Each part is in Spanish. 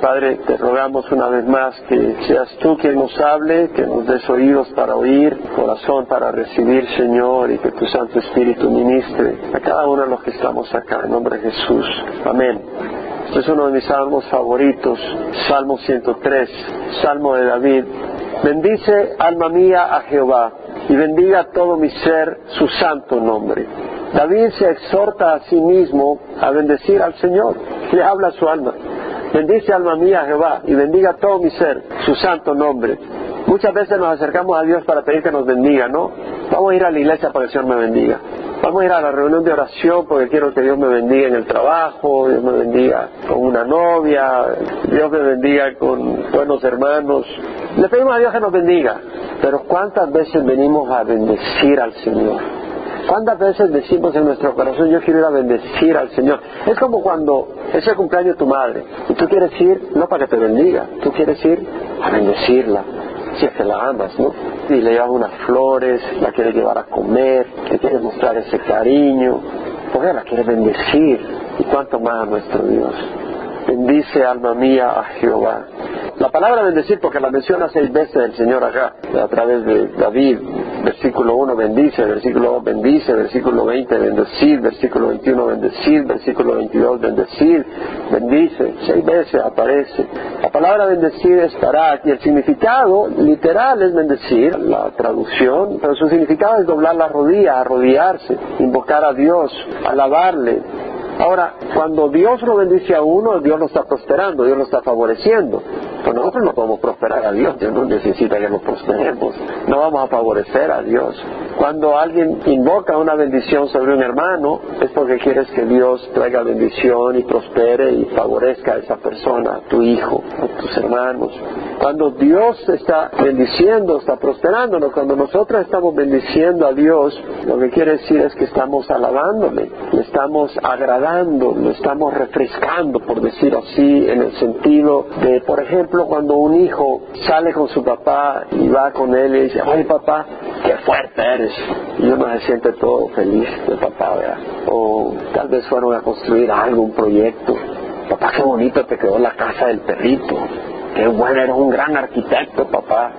Padre, te rogamos una vez más que seas tú quien nos hable, que nos des oídos para oír, corazón para recibir, Señor, y que tu Santo Espíritu ministre a cada uno de los que estamos acá, en nombre de Jesús. Amén. Este es uno de mis salmos favoritos, Salmo 103, Salmo de David. Bendice, alma mía, a Jehová, y bendiga todo mi ser su santo nombre. David se exhorta a sí mismo a bendecir al Señor, le habla a su alma. Bendice alma mía Jehová y bendiga todo mi ser, su santo nombre. Muchas veces nos acercamos a Dios para pedir que nos bendiga, ¿no? Vamos a ir a la iglesia para que el Señor me bendiga. Vamos a ir a la reunión de oración porque quiero que Dios me bendiga en el trabajo, Dios me bendiga con una novia, Dios me bendiga con buenos hermanos. Le pedimos a Dios que nos bendiga. Pero ¿cuántas veces venimos a bendecir al Señor? ¿Cuántas veces decimos en nuestro corazón, yo quiero ir a bendecir al Señor? Es como cuando es el cumpleaños de tu madre y tú quieres ir, no para que te bendiga, tú quieres ir a bendecirla, si es que la amas, ¿no? Y le llevas unas flores, la quieres llevar a comer, le quieres mostrar ese cariño, porque la quieres bendecir. ¿Y cuánto más a nuestro Dios? Bendice alma mía a Jehová la palabra bendecir, porque la menciona seis veces el Señor acá, a través de David, versículo 1 bendice, versículo 2 bendice, versículo 20 bendecir, versículo 21 bendecir, versículo 22 bendecir, bendice, seis veces aparece. La palabra bendecir estará aquí. El significado literal es bendecir, la traducción, pero su significado es doblar la rodilla, arrodillarse, invocar a Dios, alabarle, Ahora, cuando Dios lo bendice a uno, Dios lo está prosperando, Dios lo está favoreciendo. Nosotros no podemos prosperar a Dios, Dios no necesita que nos prosperemos. No vamos a favorecer a Dios. Cuando alguien invoca una bendición sobre un hermano, es porque quieres que Dios traiga bendición y prospere y favorezca a esa persona, a tu hijo, a tus hermanos. Cuando Dios está bendiciendo, está prosperándonos, cuando nosotros estamos bendiciendo a Dios, lo que quiere decir es que estamos alabándole, le estamos agradando, le estamos refrescando, por decir así, en el sentido de, por ejemplo, cuando un hijo sale con su papá y va con él y dice, ay papá, qué fuerte eres. Y uno se siente todo feliz de papá, ¿verdad? O tal vez fueron a construir algo, un proyecto. Papá, qué bonito te quedó la casa del perrito. Qué bueno, eres un gran arquitecto, papá.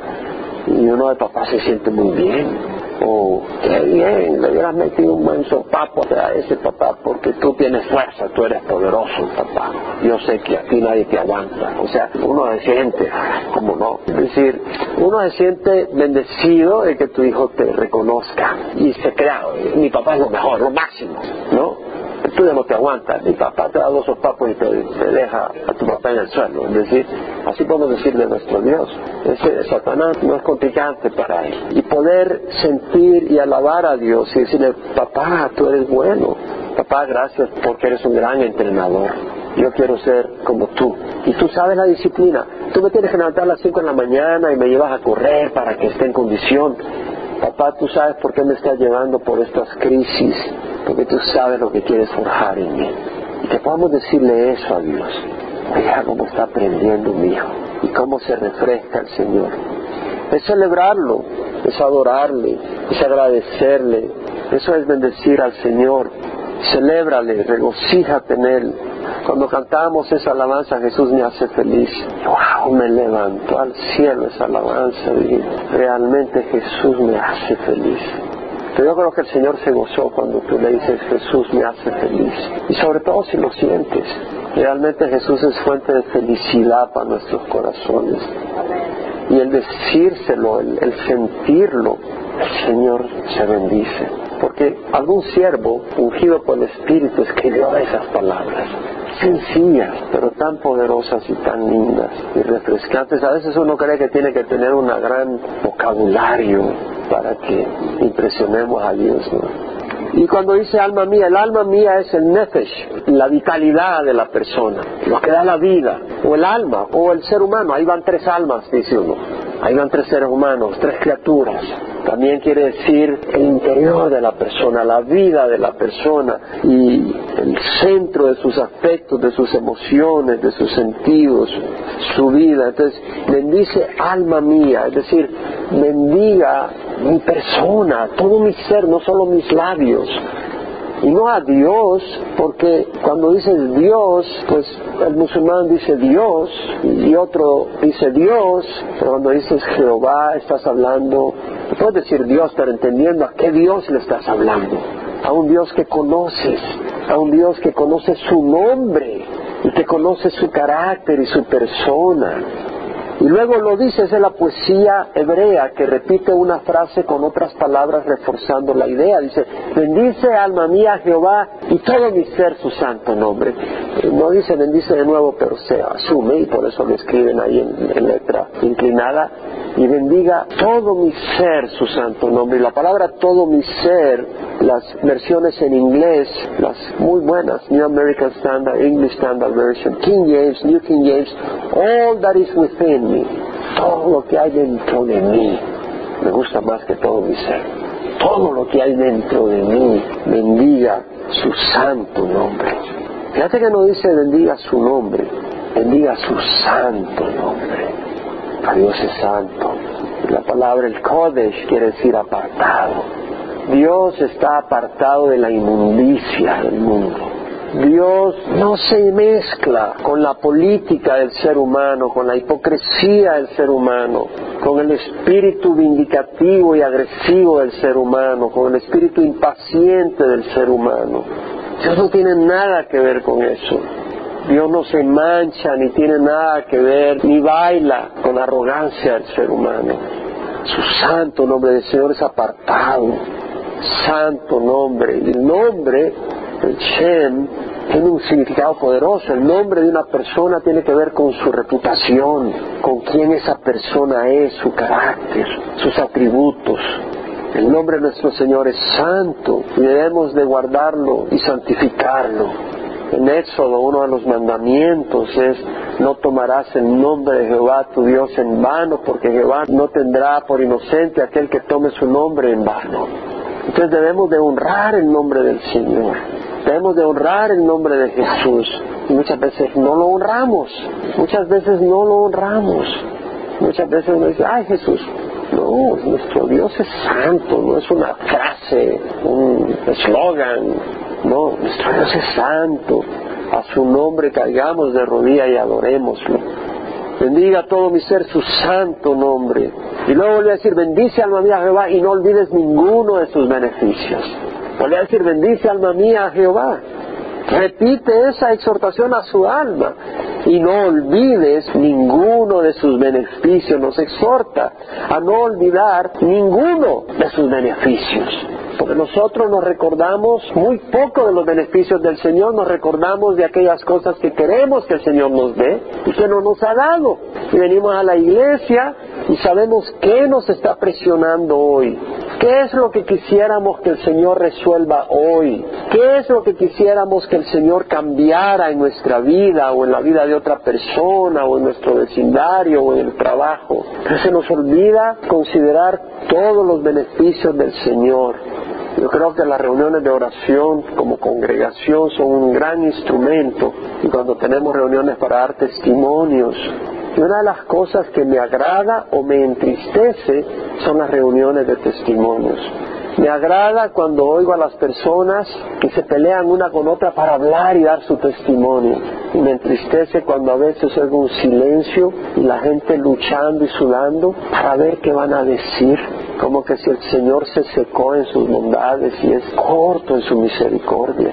Y uno de papá se siente muy bien o qué bien, le hubieras metido un buen sopapo a ese papá porque tú tienes fuerza, tú eres poderoso, papá. Yo sé que aquí nadie te aguanta. O sea, uno se siente, ¿cómo no? Es decir, uno se siente bendecido de que tu hijo te reconozca y se crea, mi papá es lo mejor, lo máximo, ¿no? Tú ya no te aguantas, mi papá te da dos sopapos y te, deja a tu papá en el suelo. Es decir, así podemos decirle a nuestro Dios. Ese Satanás no es complicante para él. Y poder sentir y alabar a Dios y decirle, papá, tú eres bueno. Papá, gracias porque eres un gran entrenador. Yo quiero ser como tú. Y tú sabes la disciplina. Tú me tienes que levantar a las 5 de la mañana y me llevas a correr para que esté en condición. Papá, tú sabes por qué me estás llevando por estas crisis porque tú sabes lo que quieres forjar en mí. Y que podamos decirle eso a Dios. Mira cómo está aprendiendo mi hijo y cómo se refresca el Señor. Es celebrarlo, es adorarle, es agradecerle, eso es bendecir al Señor. Celébrale, regocíjate en Él. Cuando cantamos esa alabanza, Jesús me hace feliz. ¡Wow! Me levanto al cielo esa alabanza. realmente Jesús me hace feliz. Pero yo creo que el Señor se gozó cuando tú le dices Jesús me hace feliz. Y sobre todo si lo sientes. Realmente Jesús es fuente de felicidad para nuestros corazones. Y el decírselo, el, sentirlo, el Señor se bendice. Porque algún siervo ungido por el Espíritu escribió esas palabras sencillas, pero tan poderosas y tan lindas y refrescantes. A veces uno cree que tiene que tener un gran vocabulario para que impresionemos a Dios. Y cuando dice alma mía, el alma mía es el nefesh, la vitalidad de la persona, lo que da la vida, o el alma, o el ser humano. Ahí van tres almas, dice uno. Ahí van tres seres humanos, tres criaturas. También quiere decir el interior de la persona, la vida de la persona y el centro de sus afectos, de sus emociones, de sus sentidos, su vida. Entonces, bendice alma mía, es decir, bendiga mi persona, todo mi ser, no solo mis labios. Y no a Dios, porque cuando dices Dios, pues el musulmán dice Dios y otro dice Dios, pero cuando dices Jehová estás hablando, puedes decir Dios, pero entendiendo a qué Dios le estás hablando, a un Dios que conoces, a un Dios que conoce su nombre y que conoce su carácter y su persona y luego lo dice, es la poesía hebrea que repite una frase con otras palabras reforzando la idea. Dice, bendice alma mía Jehová y todo mi ser su santo nombre. No dice bendice de nuevo, pero se asume y por eso lo escriben ahí en letra inclinada y bendiga todo mi ser su santo nombre. La palabra todo mi ser, las versiones en inglés, las muy buenas, New American Standard, English Standard Version, King James, New King James, all that is within me, todo lo que hay dentro de mí, me gusta más que todo mi ser. Todo lo que hay dentro de mí, bendiga su santo nombre. Fíjate que no dice bendiga su nombre, bendiga su santo nombre a Dios es santo. La palabra el Kodesh quiere decir apartado. Dios está apartado de la inmundicia del mundo. Dios no se mezcla con la política del ser humano, con la hipocresía del ser humano, con el espíritu vindicativo y agresivo del ser humano, con el espíritu impaciente del ser humano. Dios no tiene nada que ver con eso. Dios no se mancha ni tiene nada que ver, ni baila con arrogancia del ser humano. Su santo nombre del Señor es apartado, santo nombre. El nombre, el Shem, tiene un significado poderoso. El nombre de una persona tiene que ver con su reputación, con quién esa persona es, su carácter, sus atributos. El nombre de nuestro Señor es santo y debemos de guardarlo y santificarlo. En Éxodo uno de los mandamientos es no tomarás el nombre de Jehová tu Dios en vano, porque Jehová no tendrá por inocente aquel que tome su nombre en vano. Entonces debemos de honrar el nombre del Señor, debemos de honrar el nombre de Jesús. Y muchas veces no lo honramos, muchas veces no lo honramos. Muchas veces uno dice, ay Jesús, no, nuestro Dios es santo, no es una frase, un eslogan, no, nuestro Dios es santo. A su nombre caigamos de rodilla y adorémoslo. Bendiga todo mi ser su santo nombre. Y luego vuelve a decir, bendice alma mía a Jehová y no olvides ninguno de sus beneficios. Vuelve a decir, bendice alma mía a Jehová. Repite esa exhortación a su alma y no olvides ninguno de sus beneficios. Nos exhorta a no olvidar ninguno de sus beneficios porque nosotros nos recordamos muy poco de los beneficios del Señor, nos recordamos de aquellas cosas que queremos que el Señor nos dé y que no nos ha dado. Y venimos a la iglesia y sabemos qué nos está presionando hoy, qué es lo que quisiéramos que el Señor resuelva hoy, qué es lo que quisiéramos que el Señor cambiara en nuestra vida o en la vida de otra persona o en nuestro vecindario o en el trabajo. Se nos olvida considerar todos los beneficios del Señor yo creo que las reuniones de oración como congregación son un gran instrumento y cuando tenemos reuniones para dar testimonios, y una de las cosas que me agrada o me entristece son las reuniones de testimonios. Me agrada cuando oigo a las personas que se pelean una con otra para hablar y dar su testimonio. Y me entristece cuando a veces oigo un silencio y la gente luchando y sudando para ver qué van a decir. Como que si el Señor se secó en sus bondades y es corto en su misericordia.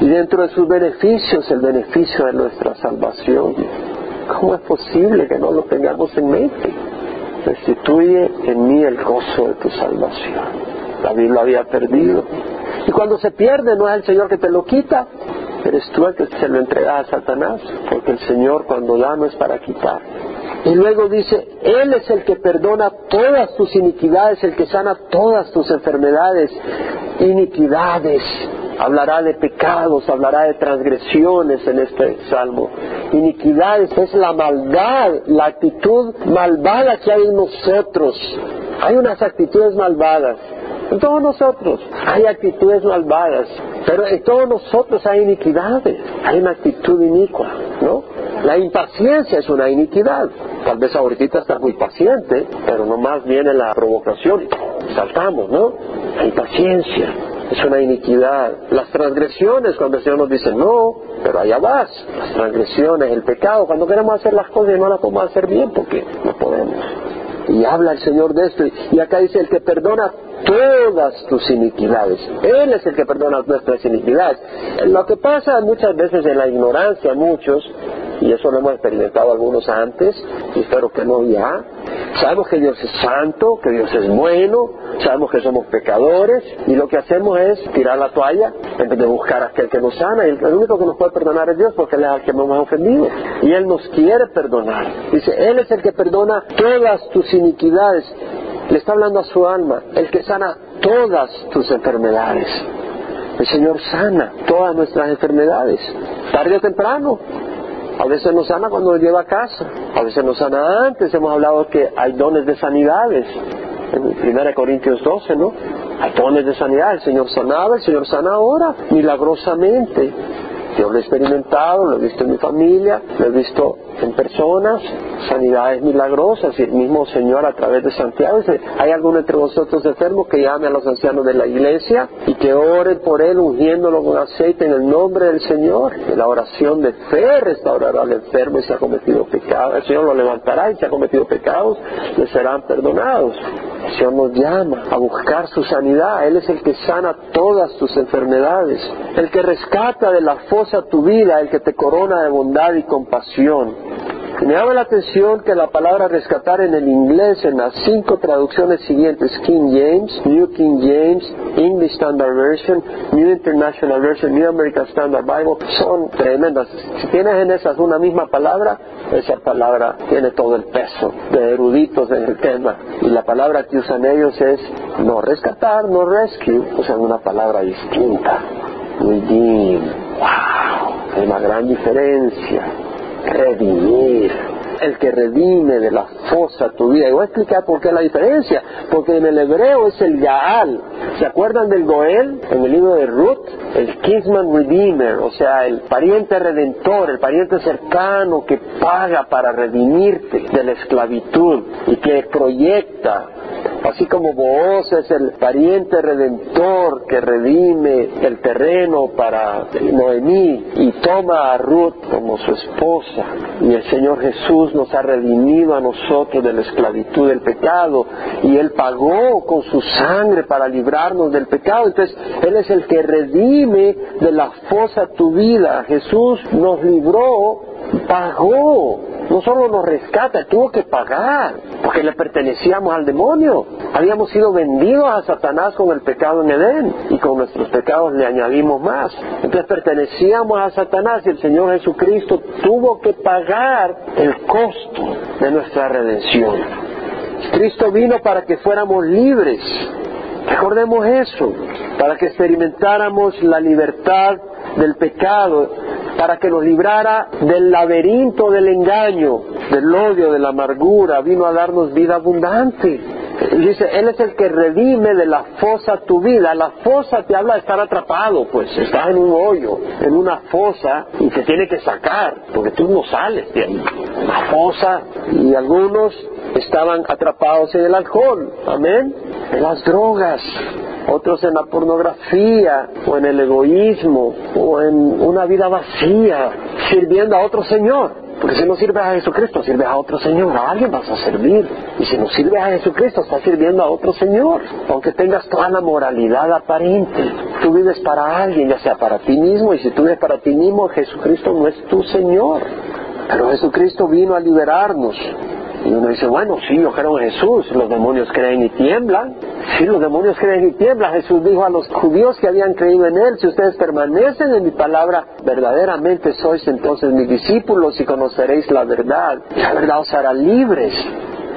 Y dentro de sus beneficios, el beneficio de nuestra salvación. ¿Cómo es posible que no lo tengamos en mente? Restituye en mí el gozo de tu salvación. David lo había perdido. Y cuando se pierde no es el Señor que te lo quita, eres tú el que se lo entrega a Satanás, porque el Señor cuando da no es para quitar. Y luego dice, Él es el que perdona todas tus iniquidades, el que sana todas tus enfermedades, iniquidades. Hablará de pecados, hablará de transgresiones en este salmo. Iniquidades es la maldad, la actitud malvada que hay en nosotros. Hay unas actitudes malvadas en todos nosotros hay actitudes malvadas, pero en todos nosotros hay iniquidades, hay una actitud inicua, ¿no? La impaciencia es una iniquidad. Tal vez ahorita estás muy paciente, pero nomás viene la provocación saltamos, ¿no? La impaciencia. es una iniquidad. Las transgresiones, cuando el Señor nos dice, no, pero allá vas. Las transgresiones, el pecado, cuando queremos hacer las cosas y no las podemos hacer bien porque no podemos. Y habla el Señor de esto. Y acá dice, el que perdona todas tus iniquidades. Él es el que perdona nuestras iniquidades. Lo que pasa muchas veces en la ignorancia, muchos, y eso lo hemos experimentado algunos antes, y espero que no ya. Sabemos que Dios es santo, que Dios es bueno, sabemos que somos pecadores, y lo que hacemos es tirar la toalla en vez de buscar a aquel que nos sana, y el único que nos puede perdonar es Dios, porque Él es el que ha ofendido, y Él nos quiere perdonar. Dice, Él es el que perdona todas tus iniquidades. Le está hablando a su alma, el que sana todas tus enfermedades. El Señor sana todas nuestras enfermedades, tarde o temprano. A veces nos sana cuando nos lleva a casa, a veces nos sana antes. Hemos hablado que hay dones de sanidades. En 1 Corintios 12, ¿no? Hay dones de sanidad. El Señor sanaba, el Señor sana ahora, milagrosamente. Yo lo he experimentado, lo he visto en mi familia, lo he visto en personas, sanidades milagrosas, y el mismo Señor a través de Santiago dice, ¿hay alguno entre vosotros enfermo que llame a los ancianos de la iglesia y que oren por él ungiéndolo con aceite en el nombre del Señor? Que la oración de fe restaurará al enfermo y se ha cometido pecado. El Señor lo levantará y se ha cometido pecados, le serán perdonados. El Señor nos llama a buscar su sanidad. Él es el que sana todas tus enfermedades, el que rescata de la fosa tu vida, el que te corona de bondad y compasión. Me llama la atención que la palabra rescatar en el inglés, en las cinco traducciones siguientes, King James, New King James, English Standard Version, New International Version, New American Standard Bible, son tremendas. Si tienes en esas una misma palabra, esa palabra tiene todo el peso de eruditos en el tema. Y la palabra que usan ellos es no rescatar, no rescue, usan una palabra distinta. Redeem. Wow, una gran diferencia redimir, el que redime de la fosa tu vida. Y voy a explicar por qué la diferencia, porque en el hebreo es el Gaal. ¿Se acuerdan del Goel en el libro de Ruth? El Kinsman Redeemer, o sea, el pariente redentor, el pariente cercano que paga para redimirte de la esclavitud y que proyecta Así como Booz es el pariente redentor que redime el terreno para Noemí y toma a Ruth como su esposa. Y el Señor Jesús nos ha redimido a nosotros de la esclavitud del pecado. Y Él pagó con su sangre para librarnos del pecado. Entonces, Él es el que redime de la fosa tu vida. Jesús nos libró, pagó no solo nos rescata, tuvo que pagar, porque le pertenecíamos al demonio. Habíamos sido vendidos a Satanás con el pecado en Edén y con nuestros pecados le añadimos más. Entonces pertenecíamos a Satanás y el Señor Jesucristo tuvo que pagar el costo de nuestra redención. Cristo vino para que fuéramos libres. Recordemos eso, para que experimentáramos la libertad del pecado para que nos librara del laberinto del engaño, del odio, de la amargura, vino a darnos vida abundante. Dice, Él es el que redime de la fosa tu vida. La fosa te habla de estar atrapado, pues estás en un hoyo, en una fosa y te tiene que sacar, porque tú no sales de. La fosa y algunos estaban atrapados en el alcohol, amén, en las drogas, otros en la pornografía o en el egoísmo o en una vida vacía, sirviendo a otro Señor. Porque si no sirves a Jesucristo, sirves a otro Señor, a alguien vas a servir. Y si no sirves a Jesucristo, estás sirviendo a otro Señor. Aunque tengas toda la moralidad aparente, tú vives para alguien, ya sea para ti mismo, y si tú vives para ti mismo, Jesucristo no es tu Señor. Pero Jesucristo vino a liberarnos y uno dice, bueno, sí, yo creo Jesús, los demonios creen y tiemblan. Sí, los demonios creen y tiemblan. Jesús dijo a los judíos que habían creído en Él, si ustedes permanecen en mi palabra, verdaderamente sois entonces mis discípulos y conoceréis la verdad. La verdad os hará libres.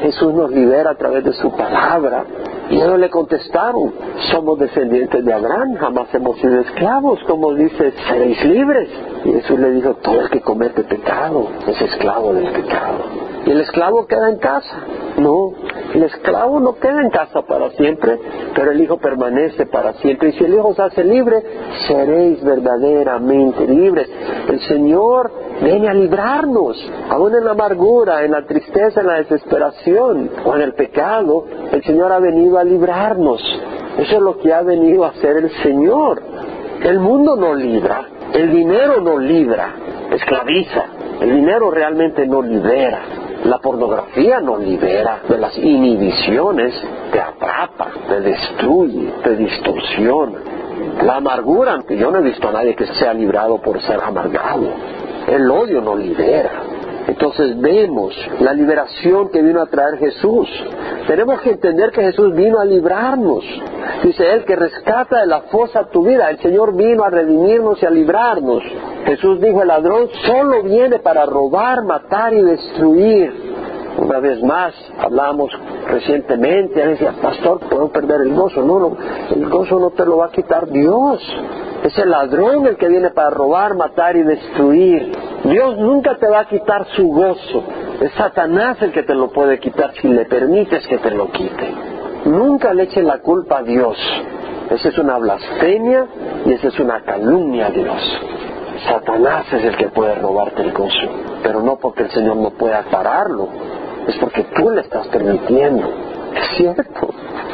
Jesús nos libera a través de su palabra. Y ellos le contestaron, somos descendientes de Abraham, jamás hemos sido esclavos, como dice, seréis libres. Y Jesús le dijo, todo el que comete pecado es esclavo del pecado. ¿Y el esclavo queda en casa? No, el esclavo no queda en casa para siempre, pero el Hijo permanece para siempre. Y si el Hijo os hace libre, seréis verdaderamente libres. El Señor viene a librarnos, aún en la amargura, en la tristeza, en la desesperación o en el pecado. El Señor ha venido a librarnos. Eso es lo que ha venido a hacer el Señor. El mundo no libra, el dinero no libra, esclaviza. El dinero realmente no libera. La pornografía no libera de las inhibiciones, te atrapa, te destruye, te distorsiona. La amargura, yo no he visto a nadie que sea librado por ser amargado. El odio no libera. Entonces vemos la liberación que vino a traer Jesús. Tenemos que entender que Jesús vino a librarnos. Dice Él que rescata de la fosa tu vida. El Señor vino a redimirnos y a librarnos. Jesús dijo, el ladrón solo viene para robar, matar y destruir. Una vez más, hablamos recientemente, a decía, pastor, puedo perder el gozo. No, no, el gozo no te lo va a quitar Dios. Es el ladrón el que viene para robar, matar y destruir. Dios nunca te va a quitar su gozo. Es Satanás el que te lo puede quitar si le permites que te lo quite. Nunca le eche la culpa a Dios. Esa es una blasfemia y esa es una calumnia a Dios. Satanás es el que puede robarte el gozo, pero no porque el Señor no pueda pararlo, es porque tú le estás permitiendo. Es cierto.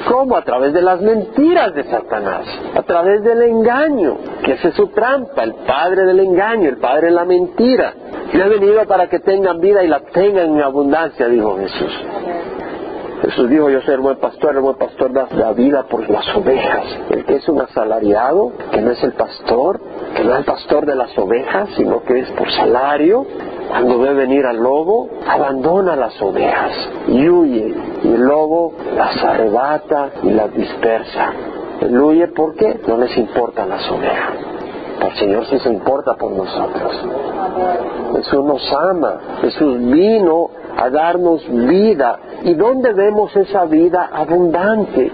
¿Cómo? A través de las mentiras de Satanás, a través del engaño, que es su trampa, el padre del engaño, el padre de la mentira. Yo he venido para que tengan vida y la tengan en abundancia, dijo Jesús. Jesús dijo, yo soy el buen pastor, el buen pastor da la vida por las ovejas. El que es un asalariado, que no es el pastor, que no es pastor de las ovejas, sino que es por salario, cuando ve venir al lobo, abandona las ovejas y huye. Y el lobo las arrebata y las dispersa. Él huye porque no les importan las ovejas. El Señor sí se importa por nosotros. Jesús nos ama. Jesús vino a darnos vida. ¿Y dónde vemos esa vida abundante?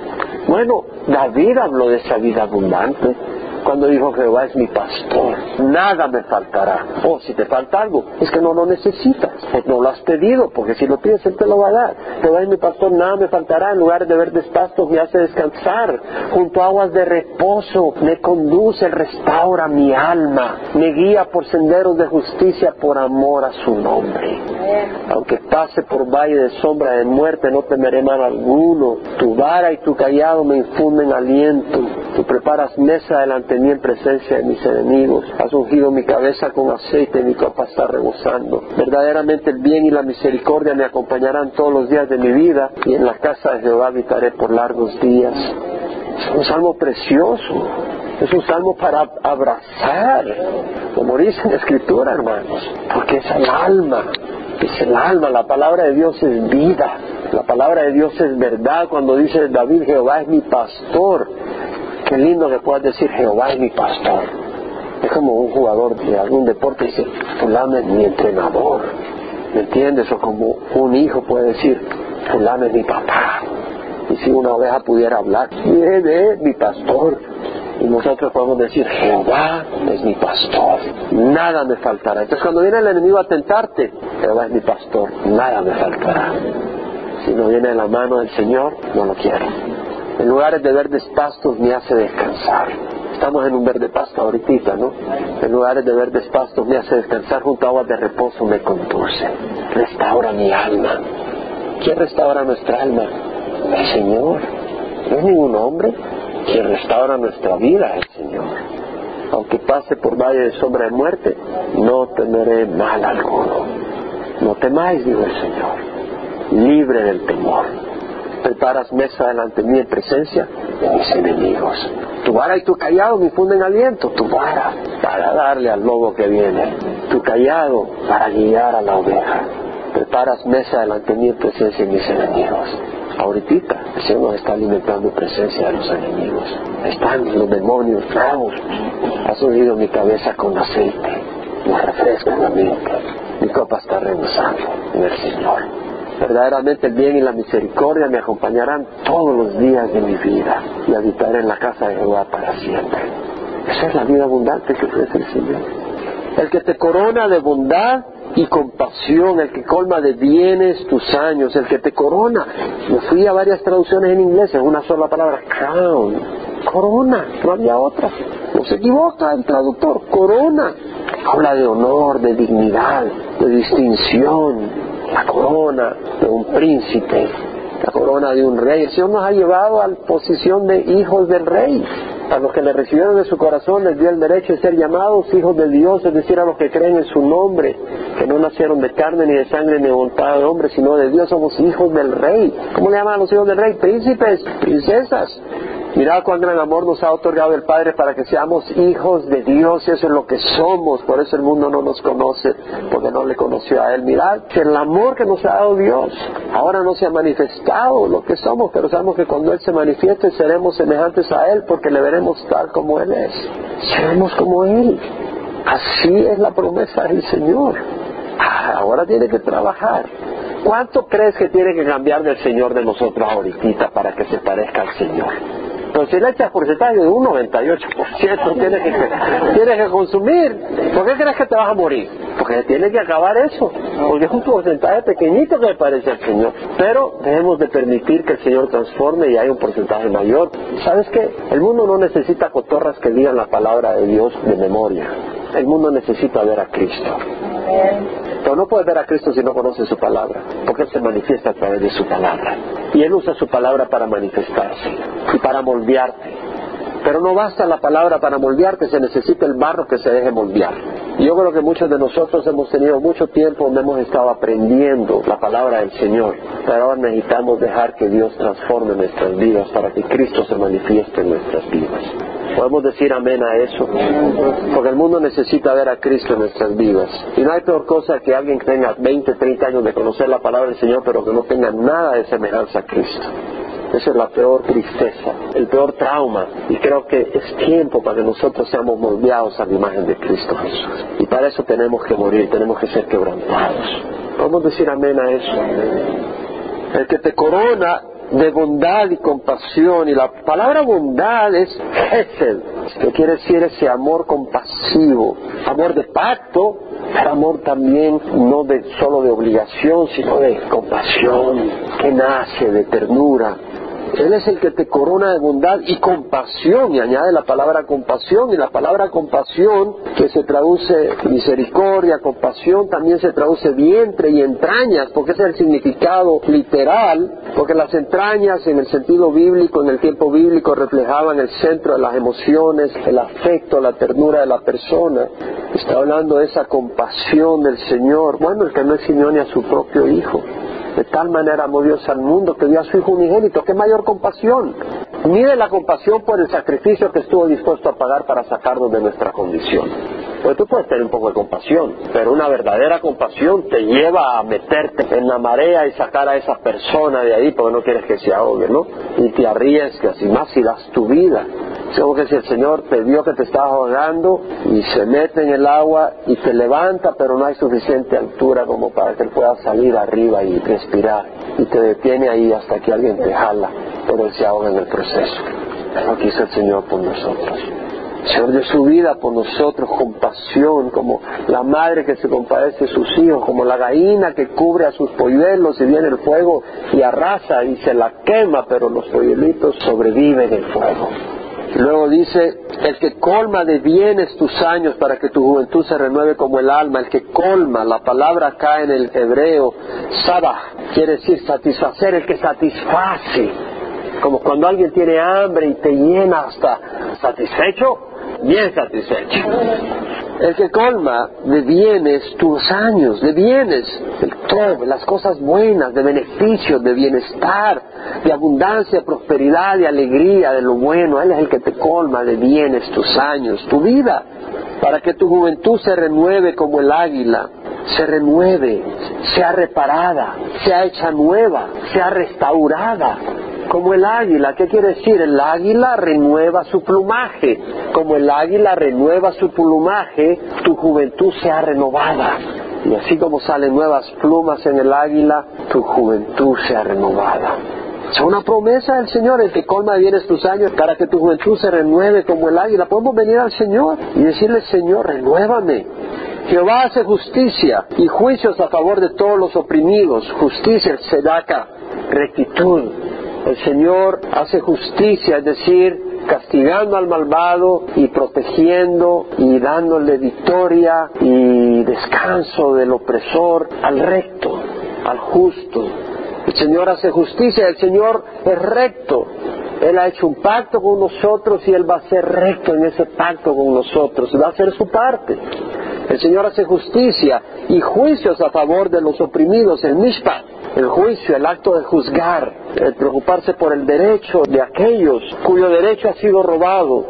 Bueno, David habló de esa vida abundante cuando dijo Jehová es mi pastor, nada me faltará. O si te falta algo, es que no lo necesitas, o no lo has pedido, porque si lo pides Él te lo va a dar. Jehová es mi pastor, nada me faltará, en lugar de verdes pastos me hace descansar, junto a aguas de reposo me conduce, restaura mi alma, me guía por senderos de justicia por amor a su nombre. Aunque pase por valle de sombra de muerte, no temeré mal alguno. Tu vara y tu callado me infunden aliento. Tú preparas mesa delante de mí en presencia de mis enemigos. Has ungido mi cabeza con aceite y mi copa está rebosando. Verdaderamente el bien y la misericordia me acompañarán todos los días de mi vida y en la casa de Jehová habitaré por largos días. Es un salmo precioso. Es un salmo para abrazar, como dice en la escritura, hermanos, porque es el alma, es el alma, la palabra de Dios es vida, la palabra de Dios es verdad cuando dice David, Jehová es mi pastor. Qué lindo que puedas decir, Jehová es mi pastor. Es como un jugador de algún deporte dice, fulano es mi entrenador. ¿Me entiendes? O como un hijo puede decir, fulano es mi papá. Y si una oveja pudiera hablar, viene es mi pastor. Y nosotros podemos decir, Jehová es mi pastor, nada me faltará. Entonces cuando viene el enemigo a tentarte, Jehová es mi pastor, nada me faltará. Si no viene de la mano del Señor, no lo quiero. En lugares de verdes pastos me hace descansar. Estamos en un verde pasto ahorita, ¿no? En lugares de verdes pastos me hace descansar, junto a aguas de reposo me conduce. Restaura mi alma. ¿Quién restaura nuestra alma? El Señor. No es ningún hombre. Quien restaura nuestra vida el Señor. Aunque pase por valle de sombra de muerte, no temeré mal alguno. No temáis, dijo el Señor, libre del temor. Preparas mesa delante de mí en presencia de mis enemigos. Tu vara y tu callado me infunden aliento. Tu vara para darle al lobo que viene. Tu callado para guiar a la oveja. Preparas mesa delante de mí en presencia de mis enemigos. Ahorita el Señor está alimentando en presencia de los enemigos. Están los demonios bravos. Has unido mi cabeza con aceite. Me refresca la mente. Mi copa está rebosando en el Señor. Verdaderamente el bien y la misericordia me acompañarán todos los días de mi vida y habitaré en la casa de Jehová para siempre. Esa es la vida abundante que ofrece el Señor. El que te corona de bondad y compasión, el que colma de bienes tus años, el que te corona. Me fui a varias traducciones en inglés, en una sola palabra, crown, corona, no había otra. No se equivoca el traductor, corona. Habla de honor, de dignidad, de distinción, la corona de un príncipe, la corona de un rey. El Señor nos ha llevado a la posición de hijos del rey. A los que le recibieron de su corazón les dio el derecho de ser llamados hijos de Dios, es decir, a los que creen en su nombre, que no nacieron de carne ni de sangre ni de voluntad de hombre, sino de Dios, somos hijos del rey. ¿Cómo le llaman a los hijos del rey? Príncipes, princesas. Mirad cuán gran amor nos ha otorgado el Padre para que seamos hijos de Dios, eso es lo que somos, por eso el mundo no nos conoce, porque no le conoció a Él. Mirad el amor que nos ha dado Dios, ahora no se ha manifestado lo que somos, pero sabemos que cuando Él se manifieste seremos semejantes a Él, porque le veremos tal como Él es. Seremos como Él. Así es la promesa del Señor. Ah, ahora tiene que trabajar. ¿Cuánto crees que tiene que cambiar del Señor de nosotros ahorita para que se parezca al Señor? Pero si le echas porcentaje de un 98%, tienes que, tienes que consumir. ¿Por qué crees que te vas a morir? Porque tiene que acabar eso. Porque es un porcentaje pequeñito que le parece al Señor. Pero debemos de permitir que el Señor transforme y haya un porcentaje mayor. ¿Sabes qué? El mundo no necesita cotorras que digan la palabra de Dios de memoria. El mundo necesita ver a Cristo. Pero no puedes ver a Cristo si no conoces su palabra, porque Él se manifiesta a través de su palabra. Y Él usa su palabra para manifestarse y para moldearte. Pero no basta la palabra para moldearte, se necesita el barro que se deje moldear. Yo creo que muchos de nosotros hemos tenido mucho tiempo donde hemos estado aprendiendo la palabra del Señor, pero ahora necesitamos dejar que Dios transforme nuestras vidas para que Cristo se manifieste en nuestras vidas. Podemos decir amén a eso, porque el mundo necesita ver a Cristo en nuestras vidas. Y no hay peor cosa que alguien que tenga 20, 30 años de conocer la palabra del Señor, pero que no tenga nada de semejanza a Cristo. Esa es la peor tristeza, el peor trauma. Y creo que es tiempo para que nosotros seamos moldeados a la imagen de Cristo Jesús. Y para eso tenemos que morir, tenemos que ser quebrantados. Podemos decir amén a eso. El que te corona de bondad y compasión. Y la palabra bondad es Hesed, que quiere decir ese amor compasivo, amor de pacto, amor también no de, solo de obligación, sino de compasión, que nace de ternura, él es el que te corona de bondad y compasión, y añade la palabra compasión, y la palabra compasión, que se traduce misericordia, compasión, también se traduce vientre y entrañas, porque ese es el significado literal, porque las entrañas en el sentido bíblico, en el tiempo bíblico, reflejaban el centro de las emociones, el afecto, la ternura de la persona. Está hablando de esa compasión del Señor, bueno, el que no eximió ni a su propio Hijo. De tal manera amó Dios al mundo que dio a su Hijo unigénito. ¡Qué mayor compasión! Mide la compasión por el sacrificio que estuvo dispuesto a pagar para sacarnos de nuestra condición. Pues tú puedes tener un poco de compasión, pero una verdadera compasión te lleva a meterte en la marea y sacar a esa persona de ahí porque no quieres que se ahogue, ¿no? Y te arriesgas y más si das tu vida. Según que si el Señor te vio que te estabas ahogando y se mete en el agua y te levanta, pero no hay suficiente altura como para que él pueda salir arriba y respirar, y te detiene ahí hasta que alguien te jala, pero él se ahoga en el proceso. Aquí está el Señor por nosotros. Señor de su vida por nosotros compasión, como la madre que se compadece de sus hijos, como la gallina que cubre a sus polluelos y viene el fuego y arrasa y se la quema, pero los polluelitos sobreviven el fuego. Luego dice, el que colma de bienes tus años para que tu juventud se renueve como el alma, el que colma, la palabra acá en el hebreo, sabah, quiere decir satisfacer, el que satisface, como cuando alguien tiene hambre y te llena hasta satisfecho, bien satisfecho. El que colma de bienes tus años, de bienes, todo, las cosas buenas, de beneficios, de bienestar, de abundancia, prosperidad, de alegría, de lo bueno. Él es el que te colma de bienes tus años, tu vida, para que tu juventud se renueve como el águila, se renueve, sea reparada, sea hecha nueva, sea restaurada como el águila. ¿Qué quiere decir? El águila renueva su plumaje. Como el águila renueva su plumaje, tu juventud se ha renovada. Y así como salen nuevas plumas en el águila, tu juventud se ha renovada. Es una promesa del Señor, el que colma bienes tus años para que tu juventud se renueve como el águila. Podemos venir al Señor y decirle, Señor, renuévame. Jehová hace justicia y juicios a favor de todos los oprimidos. Justicia, sedaca, rectitud, el Señor hace justicia, es decir, castigando al malvado y protegiendo y dándole victoria y descanso del opresor al recto, al justo. El Señor hace justicia, el Señor es recto. Él ha hecho un pacto con nosotros y Él va a ser recto en ese pacto con nosotros, va a hacer su parte. El Señor hace justicia y juicios a favor de los oprimidos, el mishpat, el juicio, el acto de juzgar, el preocuparse por el derecho de aquellos cuyo derecho ha sido robado.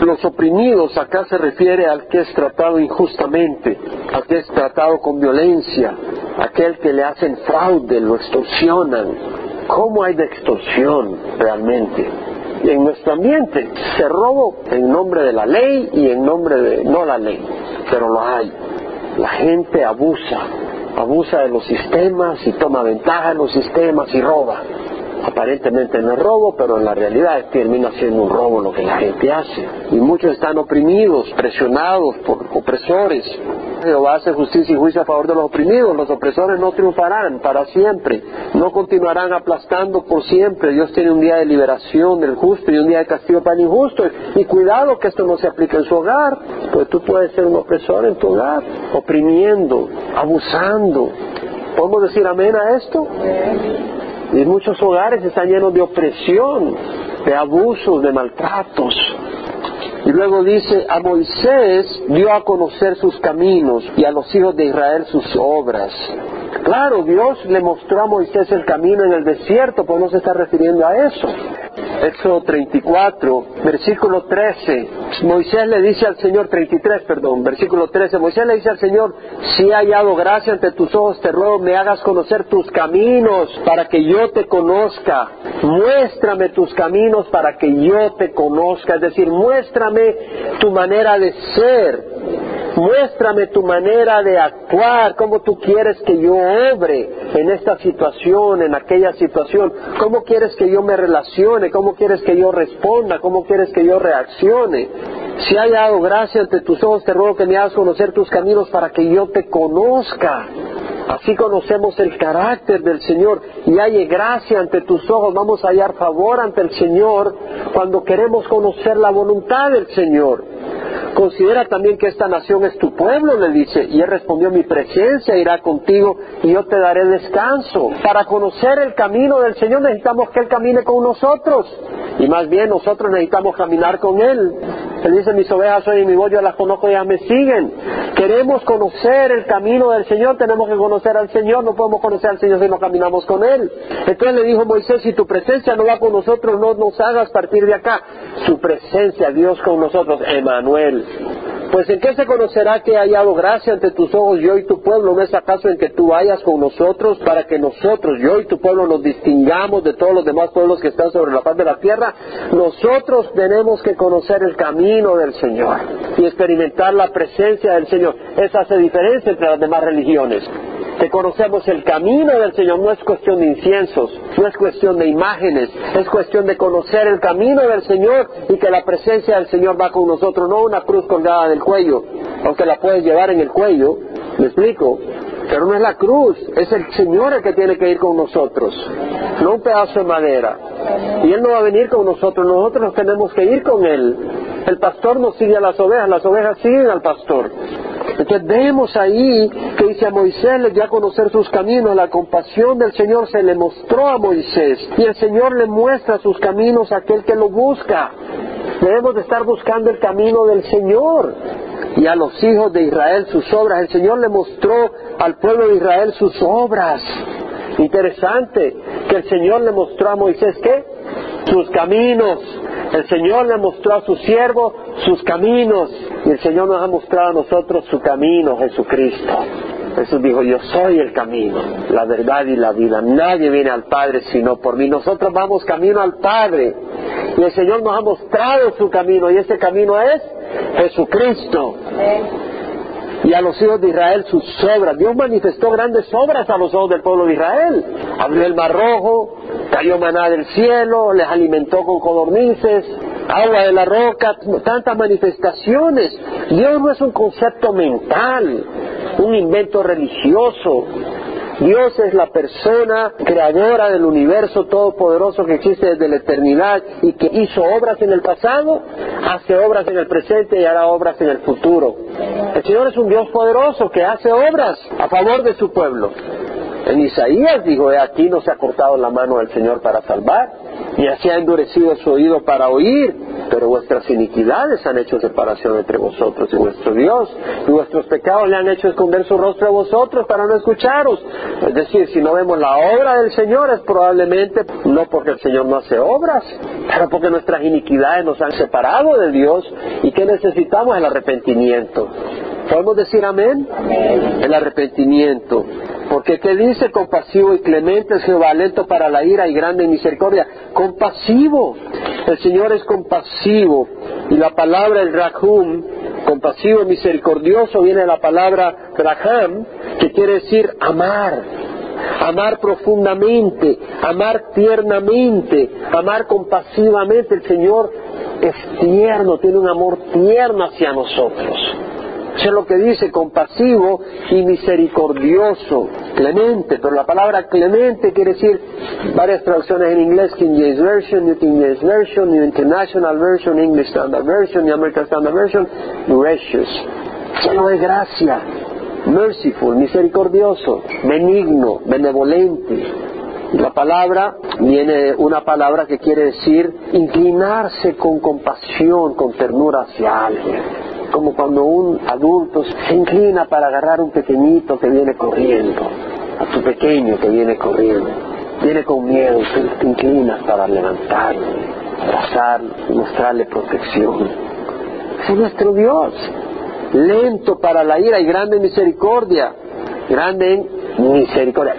Los oprimidos acá se refiere al que es tratado injustamente, al que es tratado con violencia, aquel que le hacen fraude, lo extorsionan. ¿Cómo hay de extorsión realmente? en nuestro ambiente se robo en nombre de la ley y en nombre de no la ley, pero lo hay. La gente abusa, abusa de los sistemas y toma ventaja de los sistemas y roba. Aparentemente no es robo, pero en la realidad termina siendo un robo lo que la gente hace. Y muchos están oprimidos, presionados por opresores. Jehová hace justicia y juicio a favor de los oprimidos. Los opresores no triunfarán para siempre, no continuarán aplastando por siempre. Dios tiene un día de liberación del justo y un día de castigo para el injusto. Y cuidado que esto no se aplique en su hogar, pues tú puedes ser un opresor en tu hogar, oprimiendo, abusando. ¿Podemos decir amén a esto? Y muchos hogares están llenos de opresión, de abusos, de maltratos. Y luego dice, a Moisés dio a conocer sus caminos y a los hijos de Israel sus obras. Claro, Dios le mostró a Moisés el camino en el desierto, pues no se está refiriendo a eso. Éxodo 34, versículo 13. Moisés le dice al Señor, 33, perdón, versículo 13. Moisés le dice al Señor, si he hallado gracia ante tus ojos, te ruego me hagas conocer tus caminos para que yo te conozca. Muéstrame tus caminos para que yo te conozca. Es decir, muéstrame tu manera de ser Muéstrame tu manera de actuar, cómo tú quieres que yo obre en esta situación, en aquella situación, cómo quieres que yo me relacione, cómo quieres que yo responda, cómo quieres que yo reaccione. Si haya dado gracia ante tus ojos, te ruego que me hagas conocer tus caminos para que yo te conozca. Así conocemos el carácter del Señor y hay gracia ante tus ojos. Vamos a hallar favor ante el Señor cuando queremos conocer la voluntad del Señor. Considera también que esta nación es tu pueblo, le dice. Y él respondió, mi presencia irá contigo y yo te daré descanso. Para conocer el camino del Señor necesitamos que Él camine con nosotros. Y más bien nosotros necesitamos caminar con Él. Él dice, mis ovejas soy mi voz, yo las conozco y ya me siguen. Queremos conocer el camino del Señor, tenemos que conocer al Señor, no podemos conocer al Señor si no caminamos con Él. Entonces le dijo Moisés, si tu presencia no va con nosotros, no nos hagas partir de acá. Su presencia, Dios con nosotros, Emanuel. Pues en qué se conocerá que he hallado gracia ante tus ojos yo y tu pueblo, ¿no es acaso en que tú vayas con nosotros para que nosotros, yo y tu pueblo, nos distingamos de todos los demás pueblos que están sobre la faz de la tierra? Nosotros tenemos que conocer el camino del Señor y experimentar la presencia del Señor. Esa hace diferencia entre las demás religiones que conocemos el camino del Señor. No es cuestión de inciensos, no es cuestión de imágenes, es cuestión de conocer el camino del Señor y que la presencia del Señor va con nosotros, no una cruz colgada del cuello, aunque la puedes llevar en el cuello, ¿me explico? Pero no es la cruz, es el Señor el que tiene que ir con nosotros, no un pedazo de madera. Y Él no va a venir con nosotros, nosotros tenemos que ir con Él. El pastor no sigue a las ovejas, las ovejas siguen al pastor. Entonces vemos ahí que dice a Moisés le dio a conocer sus caminos, la compasión del Señor se le mostró a Moisés y el Señor le muestra sus caminos a aquel que lo busca. Debemos de estar buscando el camino del Señor y a los hijos de Israel sus obras. El Señor le mostró al pueblo de Israel sus obras. Interesante que el Señor le mostró a Moisés qué? Sus caminos. El Señor le mostró a su siervo sus caminos y el Señor nos ha mostrado a nosotros su camino, Jesucristo. Jesús dijo, yo soy el camino, la verdad y la vida. Nadie viene al Padre sino por mí. Nosotros vamos camino al Padre. Y el Señor nos ha mostrado su camino y ese camino es Jesucristo. Y a los hijos de Israel sus obras. Dios manifestó grandes obras a los ojos del pueblo de Israel. Abrió el mar rojo, cayó maná del cielo, les alimentó con codornices, agua de la roca, tantas manifestaciones. Dios no es un concepto mental, un invento religioso. Dios es la persona creadora del universo todopoderoso que existe desde la eternidad y que hizo obras en el pasado, hace obras en el presente y hará obras en el futuro. El Señor es un Dios poderoso que hace obras a favor de su pueblo. En Isaías dijo, aquí no se ha cortado la mano del Señor para salvar, ni así ha endurecido su oído para oír, pero vuestras iniquidades han hecho separación entre vosotros y vuestro Dios, y vuestros pecados le han hecho esconder su rostro a vosotros para no escucharos. Es decir, si no vemos la obra del Señor es probablemente no porque el Señor no hace obras, pero porque nuestras iniquidades nos han separado de Dios y que necesitamos el arrepentimiento. ¿Podemos decir amén? El arrepentimiento. Porque ¿qué dice? Compasivo y clemente es Jehová, lento para la ira y grande en misericordia. Compasivo. El Señor es compasivo. Y la palabra el Rahum, compasivo y misericordioso, viene de la palabra Raham, que quiere decir amar. Amar profundamente, amar tiernamente, amar compasivamente. El Señor es tierno, tiene un amor tierno hacia nosotros. Eso es lo que dice compasivo y misericordioso, clemente, pero la palabra clemente quiere decir varias traducciones en inglés, King James Version, New King James Version, New International Version, English Standard Version, New American Standard Version, gracious, lleno de gracia, merciful, misericordioso, benigno, benevolente. La palabra viene una palabra que quiere decir inclinarse con compasión, con ternura hacia alguien como cuando un adulto se inclina para agarrar un pequeñito que viene corriendo, a tu pequeño que viene corriendo. Viene con miedo, te inclinas para levantarlo, abrazarlo, mostrarle protección. Es nuestro Dios, lento para la ira y grande en misericordia, grande en misericordia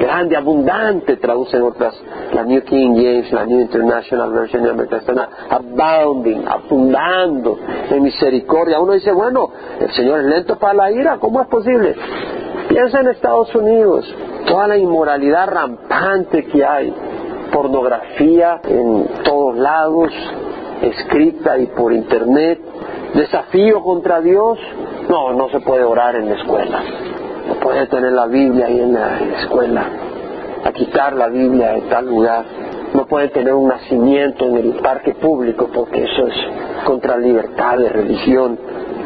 grande, abundante, traducen otras, la New King James, la New International Version de Americana, abounding, abundando en misericordia. Uno dice, bueno, el Señor es lento para la ira, ¿cómo es posible? Piensa en Estados Unidos, toda la inmoralidad rampante que hay, pornografía en todos lados, escrita y por internet, desafío contra Dios, no, no se puede orar en la escuela no puede tener la Biblia ahí en la escuela, a quitar la Biblia de tal lugar. No puede tener un nacimiento en el parque público porque eso es contra libertad de religión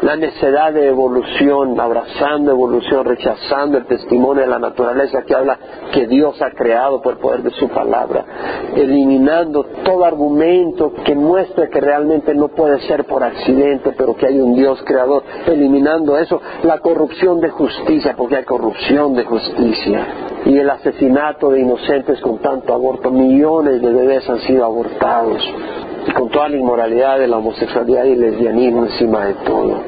la necesidad de evolución, abrazando evolución, rechazando el testimonio de la naturaleza que habla que Dios ha creado por el poder de su palabra, eliminando todo argumento que muestre que realmente no puede ser por accidente, pero que hay un Dios creador, eliminando eso, la corrupción de justicia, porque hay corrupción de justicia, y el asesinato de inocentes con tanto aborto, millones de bebés han sido abortados con toda la inmoralidad de la homosexualidad y el lesbianismo encima de todo.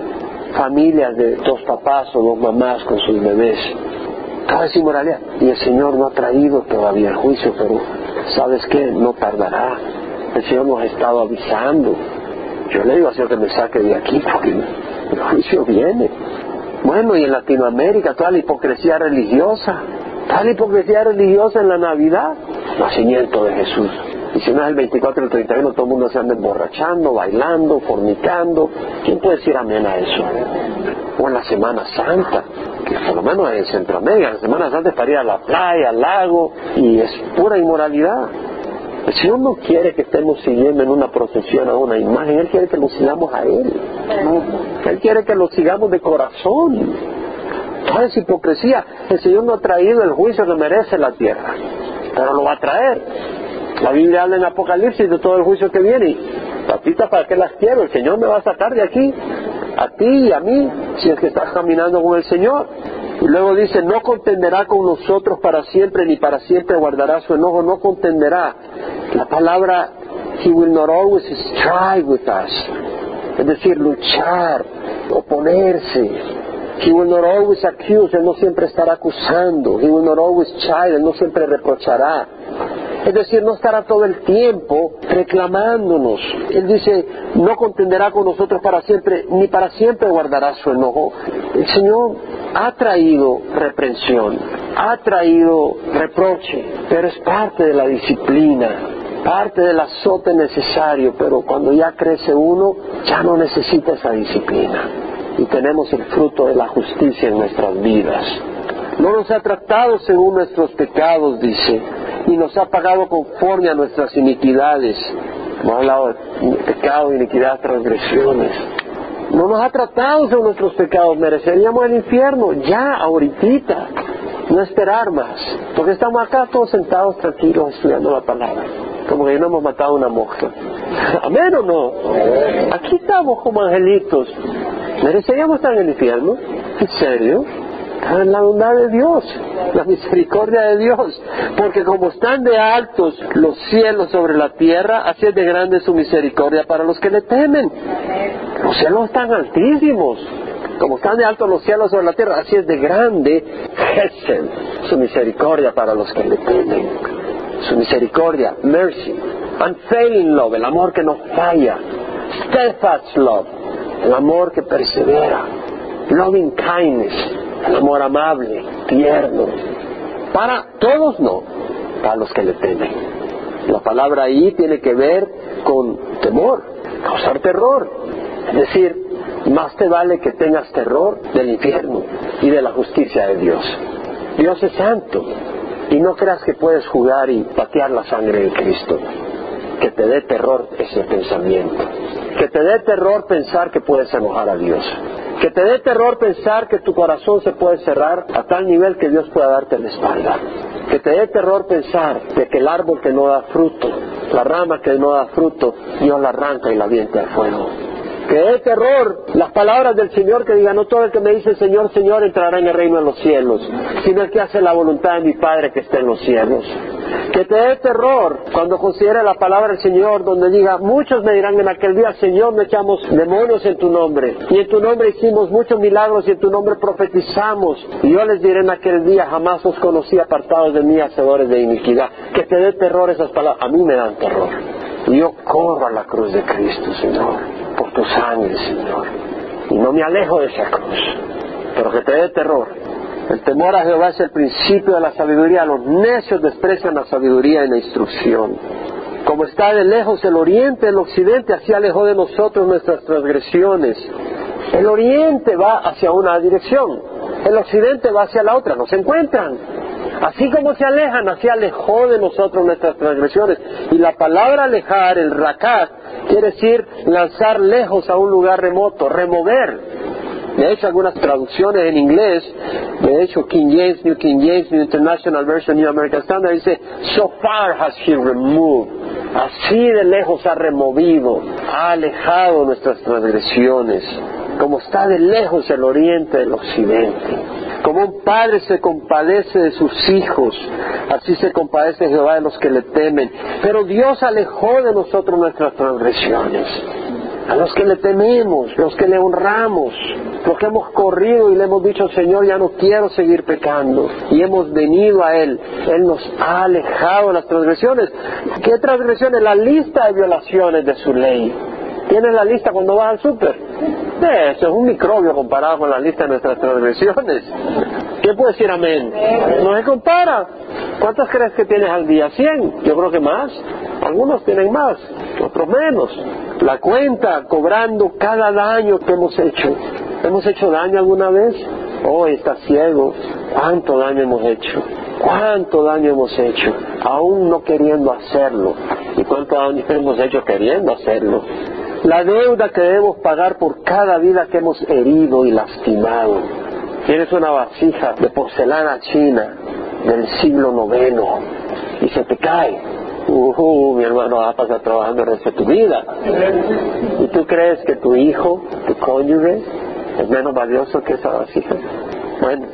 Familias de dos papás o dos mamás con sus bebés. Toda esa inmoralidad. Y el Señor no ha traído todavía el juicio, pero ¿sabes qué? No tardará. El Señor nos ha estado avisando. Yo le digo al Señor que me saque de aquí porque el juicio viene. Bueno, y en Latinoamérica toda la hipocresía religiosa, toda la hipocresía religiosa en la Navidad, nacimiento de Jesús. Y si no es el 24 y el 31, todo el mundo se anda emborrachando, bailando, fornicando. ¿Quién puede decir amén a eso? O en la Semana Santa, que por lo menos en Centroamérica, la Semana Santa es para ir a la playa, al lago, y es pura inmoralidad. El Señor no quiere que estemos siguiendo en una procesión a una imagen, Él quiere que lo sigamos a Él. Él quiere que lo sigamos de corazón. Toda esa hipocresía, el Señor no ha traído el juicio que merece la tierra, pero lo va a traer. La Biblia habla en Apocalipsis de todo el juicio que viene. Papita, ¿para qué las quiero? El Señor me va a sacar de aquí, a ti y a mí, si es que estás caminando con el Señor. Y luego dice, no contenderá con nosotros para siempre, ni para siempre guardará su enojo, no contenderá. La palabra, He will not always strive with us. Es decir, luchar, oponerse. He will not always accuse, Él no siempre estará acusando. He will not always chide, Él no siempre reprochará. Es decir, no estará todo el tiempo reclamándonos. Él dice, no contenderá con nosotros para siempre, ni para siempre guardará su enojo. El Señor ha traído reprensión, ha traído reproche, pero es parte de la disciplina, parte del azote necesario, pero cuando ya crece uno, ya no necesita esa disciplina. Y tenemos el fruto de la justicia en nuestras vidas. No nos ha tratado según nuestros pecados, dice, y nos ha pagado conforme a nuestras iniquidades. Hemos hablado de pecado, iniquidad, transgresiones. No nos ha tratado según nuestros pecados, mereceríamos el infierno, ya, ahorita. no esperar más, porque estamos acá todos sentados tranquilos estudiando la palabra, como que no hemos matado una mosca. Amén o no? Aquí estamos como angelitos. ¿Mereceríamos estar en el infierno? ¿En serio? En la bondad de Dios, la misericordia de Dios, porque como están de altos los cielos sobre la tierra, así es de grande su misericordia para los que le temen. Los cielos están altísimos, como están de altos los cielos sobre la tierra, así es de grande su misericordia para los que le temen. Su misericordia, mercy, unfailing love, el amor que no falla, steadfast love, el amor que persevera, loving kindness, el amor amable, tierno. Para todos no, para los que le temen. La palabra ahí tiene que ver con temor, causar terror. Es decir, más te vale que tengas terror del infierno y de la justicia de Dios. Dios es santo y no creas que puedes jugar y patear la sangre de Cristo. Que te dé terror ese pensamiento. Que te dé terror pensar que puedes enojar a Dios. Que te dé terror pensar que tu corazón se puede cerrar a tal nivel que Dios pueda darte la espalda. Que te dé terror pensar de que el árbol que no da fruto, la rama que no da fruto, Dios la arranca y la avienta al fuego que dé terror las palabras del Señor que diga, no todo el que me dice Señor, Señor entrará en el reino de los cielos, sino el que hace la voluntad de mi Padre que está en los cielos. Que te dé terror cuando considere la palabra del Señor, donde diga, muchos me dirán en aquel día, Señor, me echamos demonios en tu nombre, y en tu nombre hicimos muchos milagros, y en tu nombre profetizamos, y yo les diré en aquel día, jamás os conocí apartados de mí, hacedores de iniquidad. Que te dé terror esas palabras, a mí me dan terror. Yo corro a la cruz de Cristo, Señor tu sangre, Señor. Y no me alejo de esa cruz, pero que te dé terror. El temor a Jehová es el principio de la sabiduría. Los necios desprecian la sabiduría y la instrucción. Como está de lejos el oriente el occidente, así alejó de nosotros nuestras transgresiones. El oriente va hacia una dirección, el occidente va hacia la otra, no se encuentran. Así como se alejan, así alejó de nosotros nuestras transgresiones. Y la palabra alejar, el rakat, quiere decir lanzar lejos a un lugar remoto, remover. De hecho, algunas traducciones en inglés, de hecho, King James, New King James, New International Version, New American Standard, dice, so far has he removed. Así de lejos ha removido, ha alejado nuestras transgresiones, como está de lejos el oriente del occidente. Como un padre se compadece de sus hijos, así se compadece Jehová de los que le temen. Pero Dios alejó de nosotros nuestras transgresiones. A los que le tememos, los que le honramos, los que hemos corrido y le hemos dicho, Señor, ya no quiero seguir pecando. Y hemos venido a Él. Él nos ha alejado de las transgresiones. ¿Qué transgresiones? La lista de violaciones de su ley. ¿Tienes la lista cuando vas al súper? Eso es un microbio comparado con la lista de nuestras transgresiones. ¿Qué puede decir amén? No se compara. ¿Cuántas crees que tienes al día? ¿Cien? Yo creo que más. Algunos tienen más, otros menos. La cuenta cobrando cada daño que hemos hecho. ¿Hemos hecho daño alguna vez? Oh, está ciego. ¿Cuánto daño hemos hecho? ¿Cuánto daño hemos hecho? Aún no queriendo hacerlo. ¿Y cuánto daño hemos hecho queriendo hacerlo? La deuda que debemos pagar por cada vida que hemos herido y lastimado. Tienes una vasija de porcelana china del siglo noveno y se te cae. Uh, mi hermano va a pasar trabajando el resto de tu vida. ¿Y tú crees que tu hijo, tu cónyuge, es menos valioso que esa vasija? Bueno,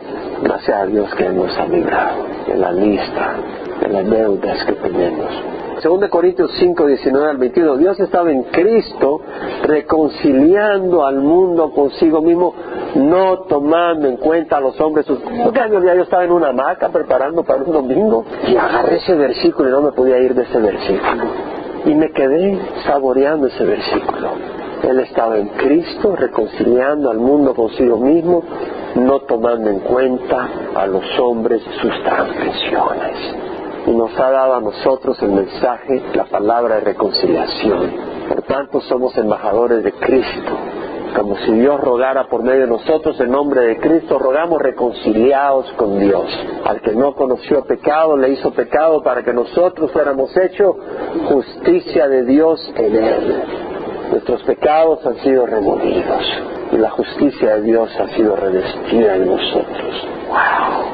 gracias a Dios que nos ha librado de la lista de las deudas que tenemos. 2 Corintios 5, 19 al 22, Dios estaba en Cristo reconciliando al mundo consigo mismo, no tomando en cuenta a los hombres. ¿Qué años día yo estaba en una hamaca preparando para un domingo y agarré ese versículo y no me podía ir de ese versículo. Y me quedé saboreando ese versículo. Él estaba en Cristo reconciliando al mundo consigo mismo, no tomando en cuenta a los hombres sus transgresiones nos ha dado a nosotros el mensaje, la palabra de reconciliación. Por tanto, somos embajadores de Cristo. Como si Dios rogara por medio de nosotros en nombre de Cristo, rogamos reconciliados con Dios. Al que no conoció pecado, le hizo pecado para que nosotros fuéramos hechos justicia de Dios en él. Nuestros pecados han sido removidos y la justicia de Dios ha sido revestida en nosotros. ¡Wow!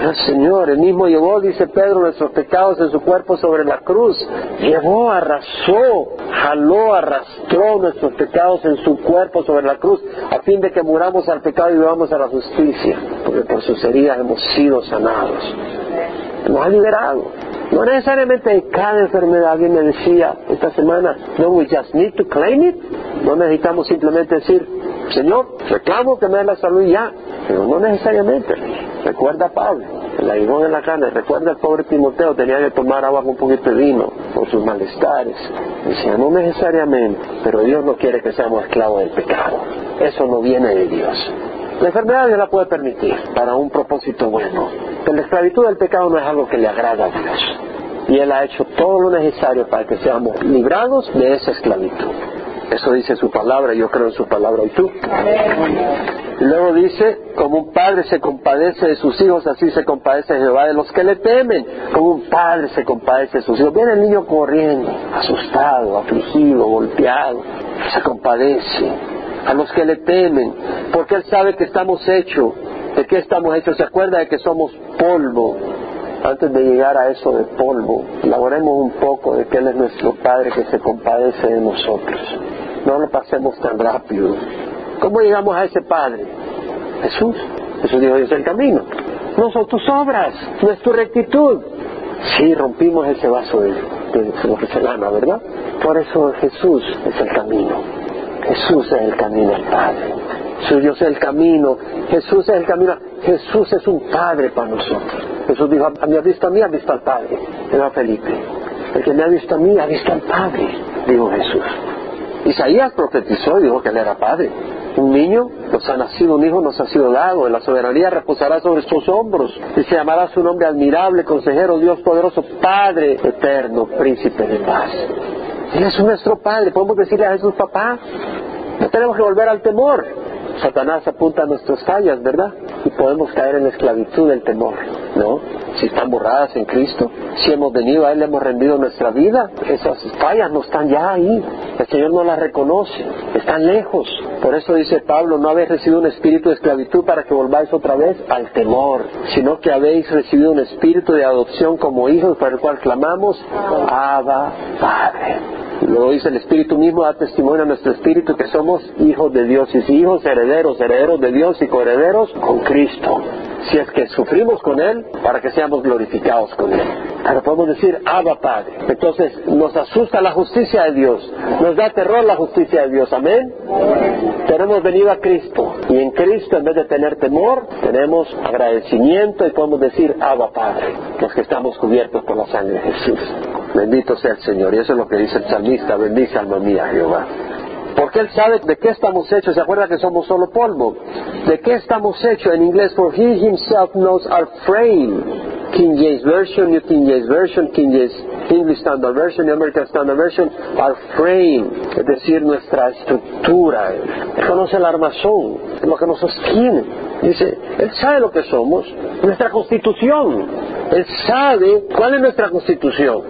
El Señor, el mismo llevó, dice Pedro, nuestros pecados en su cuerpo sobre la cruz. Llevó, arrasó, jaló, arrastró nuestros pecados en su cuerpo sobre la cruz, a fin de que muramos al pecado y vivamos a la justicia, porque por sus heridas hemos sido sanados. Nos ha liberado. No necesariamente en cada enfermedad. Alguien me decía esta semana, no, we just need to claim it. No necesitamos simplemente decir, Señor, reclamo que me dé la salud ya. Pero no necesariamente. Recuerda a Pablo, el aguijón en la carne. Recuerda al pobre Timoteo, tenía que tomar agua con un poquito de vino por sus malestares. Decía, no necesariamente, pero Dios no quiere que seamos esclavos del pecado. Eso no viene de Dios. La enfermedad Dios la puede permitir para un propósito bueno. Pero la esclavitud del pecado no es algo que le agrada a Dios. Y Él ha hecho todo lo necesario para que seamos librados de esa esclavitud. Eso dice su palabra, yo creo en su palabra y tú. Y luego dice, como un padre se compadece de sus hijos, así se compadece Jehová de los que le temen. Como un padre se compadece de sus hijos. Viene el niño corriendo, asustado, afligido, golpeado. Se compadece a los que le temen, porque Él sabe que estamos hechos. ¿De qué estamos hechos? Se acuerda de que somos polvo. Antes de llegar a eso de polvo, elaboremos un poco de que Él es nuestro Padre que se compadece de nosotros. No lo pasemos tan rápido. ¿Cómo llegamos a ese Padre? Jesús. Jesús dijo, es el camino. No son tus obras, no es tu rectitud. Sí, rompimos ese vaso de, de porcelana, ¿verdad? Por eso Jesús es el camino. Jesús es el camino al Padre. Suyo es el camino. Jesús es el camino. Jesús es un Padre para nosotros. Jesús dijo, a mí ha visto a mí, ha visto al Padre. Era Felipe. El que me ha visto a mí, ha visto al Padre, dijo Jesús. Isaías profetizó y dijo que él era Padre. Un niño nos ha nacido, un hijo nos ha sido dado, la soberanía reposará sobre sus hombros y se llamará su nombre admirable, consejero, Dios poderoso, Padre eterno, príncipe de paz. Él es nuestro Padre, podemos decirle a Jesús papá. No tenemos que volver al temor. Satanás apunta a nuestras fallas, ¿verdad? Y podemos caer en la esclavitud del temor, ¿no? Si están borradas en Cristo, si hemos venido a Él, le hemos rendido nuestra vida, esas fallas no están ya ahí. El Señor no las reconoce, están lejos. Por eso dice Pablo, no habéis recibido un espíritu de esclavitud para que volváis otra vez al temor, sino que habéis recibido un espíritu de adopción como hijos para el cual clamamos, Abba Padre. Luego dice el Espíritu mismo da testimonio a nuestro espíritu que somos hijos de Dios y si hijos herederos, herederos de Dios y coherederos con Cristo. Si es que sufrimos con Él para que seamos glorificados con Él. Ahora podemos decir Abba Padre. Entonces nos asusta la justicia de Dios, nos da terror la justicia de Dios. Amén. Tenemos venido a Cristo y en Cristo en vez de tener temor tenemos agradecimiento y podemos decir Abba Padre, los que estamos cubiertos por la sangre de Jesús. Bendito sea el Señor. Y eso es lo que dice el salmista, bendice alma mía Jehová. Porque Él sabe de qué estamos hechos. ¿Se acuerda que somos solo polvo? ¿De qué estamos hechos? En inglés, for He Himself knows our frame. King James Version, New King James Version, King James English Standard Version, New American Standard Version, our frame, es decir, nuestra estructura. Él conoce el armazón, lo que nos sostiene. Dice, Él sabe lo que somos, nuestra constitución. Él sabe cuál es nuestra constitución.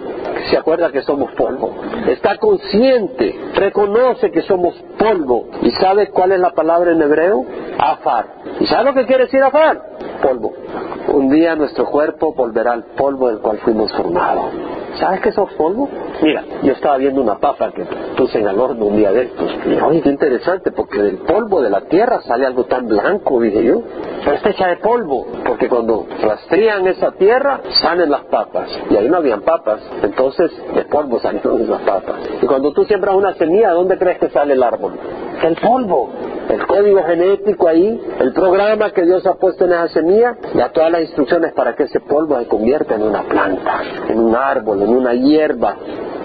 Se acuerda que somos polvo. Está consciente, reconoce que somos polvo. ¿Y sabe cuál es la palabra en hebreo? Afar. ¿Y sabe lo que quiere decir afar? Polvo. Un día nuestro cuerpo volverá al polvo del cual fuimos formados. ¿Sabes qué sos polvo? Mira, yo estaba viendo una papa que puse en el horno un día de estos. Y dije, oye, qué interesante, porque del polvo de la tierra sale algo tan blanco, dije yo. Pero está hecha de polvo, porque cuando rastrean esa tierra, salen las papas. Y ahí no habían papas, entonces de polvo salieron esas papas. Y cuando tú siembras una semilla, ¿dónde crees que sale el árbol? Del polvo el código genético ahí, el programa que Dios ha puesto en esa semilla, da todas las instrucciones para que ese polvo se convierta en una planta, en un árbol, en una hierba.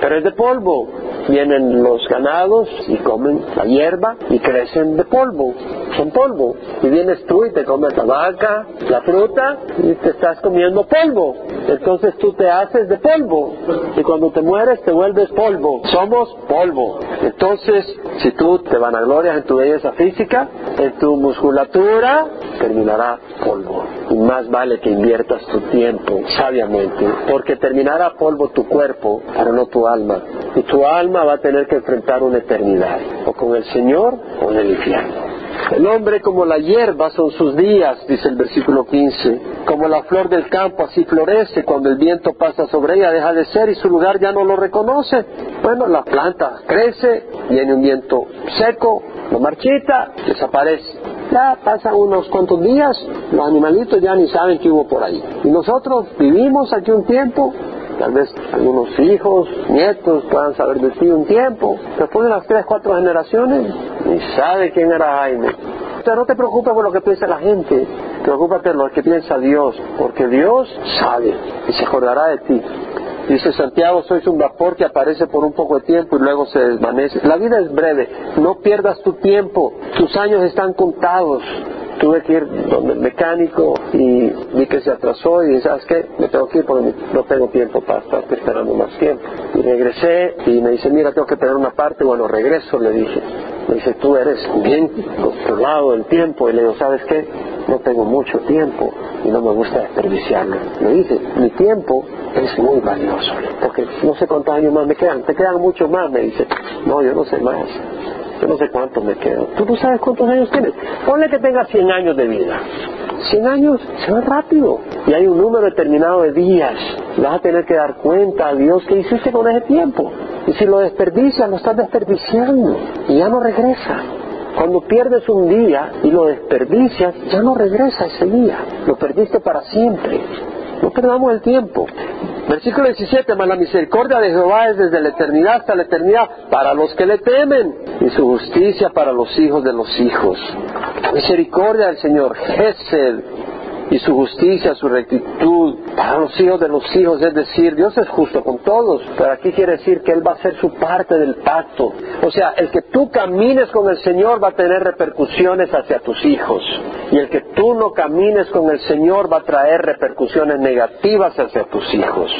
Pero es de polvo. Vienen los ganados y comen la hierba y crecen de polvo. Son polvo. Y vienes tú y te comes la vaca, la fruta y te estás comiendo polvo. Entonces tú te haces de polvo. Y cuando te mueres te vuelves polvo. Somos polvo. Entonces, si tú te vanaglorias en tu belleza física, en tu musculatura, terminará polvo. Y más vale que inviertas tu tiempo sabiamente, porque terminará polvo tu cuerpo, pero no tu alma. Y tu alma va a tener que enfrentar una eternidad, o con el Señor o en el infierno. El hombre como la hierba son sus días, dice el versículo 15. Como la flor del campo así florece, cuando el viento pasa sobre ella deja de ser y su lugar ya no lo reconoce. Bueno, la planta crece, viene un viento seco, lo marchita, desaparece. Ya pasan unos cuantos días, los animalitos ya ni saben qué hubo por ahí. Y nosotros vivimos aquí un tiempo, tal vez algunos hijos, nietos puedan saber de ti un tiempo. Después de las tres, cuatro generaciones, ni sabe quién era Jaime. Pero no te preocupes por lo que piensa la gente, preocúpate por lo que piensa Dios, porque Dios sabe y se acordará de ti. Dice Santiago, sois un vapor que aparece por un poco de tiempo y luego se desvanece. La vida es breve, no pierdas tu tiempo, tus años están contados. Tuve que ir donde el mecánico y vi que se atrasó y dije, ¿sabes qué? Me tengo que ir porque no tengo tiempo para estar esperando más tiempo. Y regresé y me dice, mira, tengo que tener una parte. Bueno, regreso, le dije. Me dice, tú eres bien controlado del tiempo. Y le digo, ¿sabes qué? No tengo mucho tiempo y no me gusta desperdiciarlo. Le dice, mi tiempo es muy valioso, porque no sé cuántos años más me quedan. Te quedan mucho más, me dice. No, yo no sé más. No sé cuántos me quedan. Tú no sabes cuántos años tienes. Ponle que tengas 100 años de vida. 100 años se va rápido. Y hay un número determinado de días. Vas a tener que dar cuenta a Dios qué hiciste con ese tiempo. Y si lo desperdicias, lo estás desperdiciando. Y ya no regresa. Cuando pierdes un día y lo desperdicias, ya no regresa ese día. Lo perdiste para siempre. No perdamos el tiempo. Versículo 17, mas la misericordia de Jehová es desde la eternidad hasta la eternidad para los que le temen y su justicia para los hijos de los hijos. Misericordia del Señor, y su justicia, su rectitud para los hijos de los hijos, es decir, Dios es justo con todos, pero aquí quiere decir que Él va a ser su parte del pacto. O sea, el que tú camines con el Señor va a tener repercusiones hacia tus hijos, y el que tú no camines con el Señor va a traer repercusiones negativas hacia tus hijos.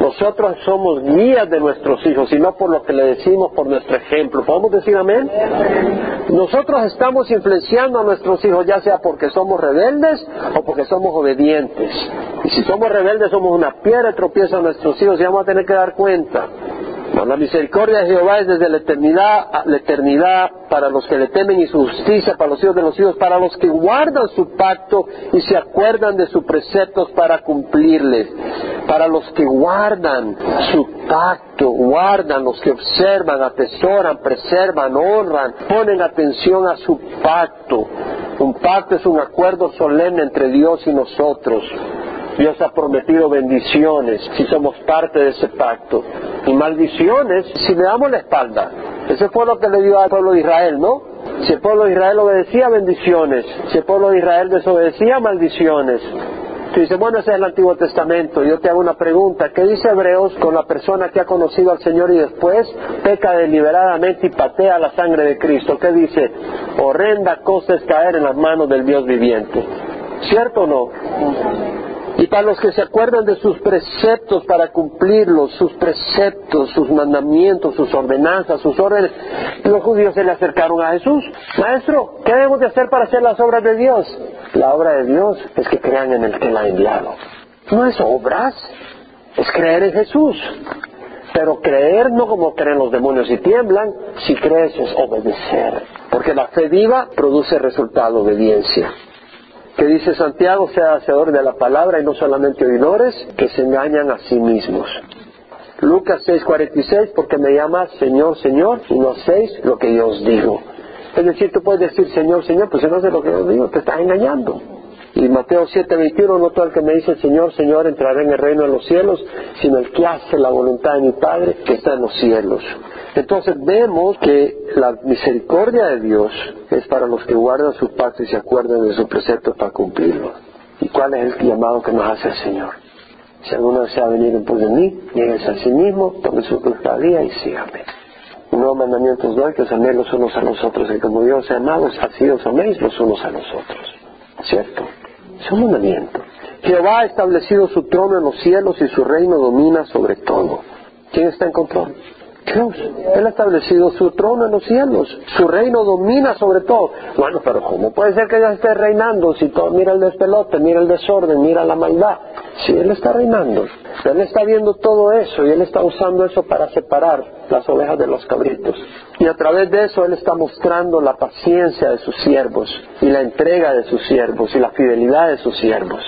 Nosotros somos guías de nuestros hijos y no por lo que le decimos, por nuestro ejemplo. ¿Podemos decir amén? Nosotros estamos influenciando a nuestros hijos ya sea porque somos rebeldes o porque somos obedientes. Y si somos rebeldes somos una piedra de tropiezo a nuestros hijos y vamos a tener que dar cuenta. La misericordia de Jehová es desde la eternidad la eternidad para los que le temen y su justicia para los hijos de los hijos, para los que guardan su pacto y se acuerdan de sus preceptos para cumplirles, para los que guardan su pacto, guardan, los que observan, atesoran, preservan, honran, ponen atención a su pacto. Un pacto es un acuerdo solemne entre Dios y nosotros. Dios ha prometido bendiciones si somos parte de ese pacto y maldiciones si le damos la espalda. Ese fue lo que le dio al pueblo de Israel, ¿no? Si el pueblo de Israel obedecía, bendiciones. Si el pueblo de Israel desobedecía, maldiciones. Tú dices, bueno, ese es el Antiguo Testamento. Yo te hago una pregunta. ¿Qué dice Hebreos con la persona que ha conocido al Señor y después peca deliberadamente y patea la sangre de Cristo? ¿Qué dice? Horrenda cosa es caer en las manos del Dios viviente. ¿Cierto o no? Y para los que se acuerdan de sus preceptos para cumplirlos, sus preceptos, sus mandamientos, sus ordenanzas, sus órdenes, los judíos se le acercaron a Jesús. Maestro, ¿qué debemos de hacer para hacer las obras de Dios? La obra de Dios es que crean en el que la ha enviado. No es obras, es creer en Jesús. Pero creer no como creen los demonios y tiemblan, si crees es obedecer. Porque la fe viva produce resultado, obediencia que dice Santiago, sea hacedor de la palabra y no solamente oidores, que se engañan a sí mismos. Lucas 6:46, porque me llamas Señor, Señor, y no hacéis lo que yo os digo. Es decir, tú puedes decir Señor, Señor, pues si no haces lo que yo digo, te estás engañando. Y Mateo 7:21, no todo el que me dice Señor, Señor, entrará en el reino de los cielos, sino el que hace la voluntad de mi Padre que está en los cielos. Entonces vemos que la misericordia de Dios es para los que guardan su pacto y se acuerdan de su precepto para cumplirlo. ¿Y cuál es el llamado que nos hace el Señor? Si alguno desea venir en pos de mí, nieguese a sí mismo, tome su día y sígame. Un nuevo mandamiento os doy, que améis los unos a los otros, y como Dios ha amado, así os améis los unos a los otros. ¿Cierto? Es un mandamiento. Jehová ha establecido su trono en los cielos y su reino domina sobre todo. ¿Quién está en control? Dios. Él ha establecido su trono en los cielos. Su reino domina sobre todo. Bueno, pero ¿cómo puede ser que Dios esté reinando si todo mira el despelote, mira el desorden, mira la maldad? Si Él está reinando. Él está viendo todo eso y Él está usando eso para separar las ovejas de los cabritos. Y a través de eso Él está mostrando la paciencia de sus siervos y la entrega de sus siervos y la fidelidad de sus siervos.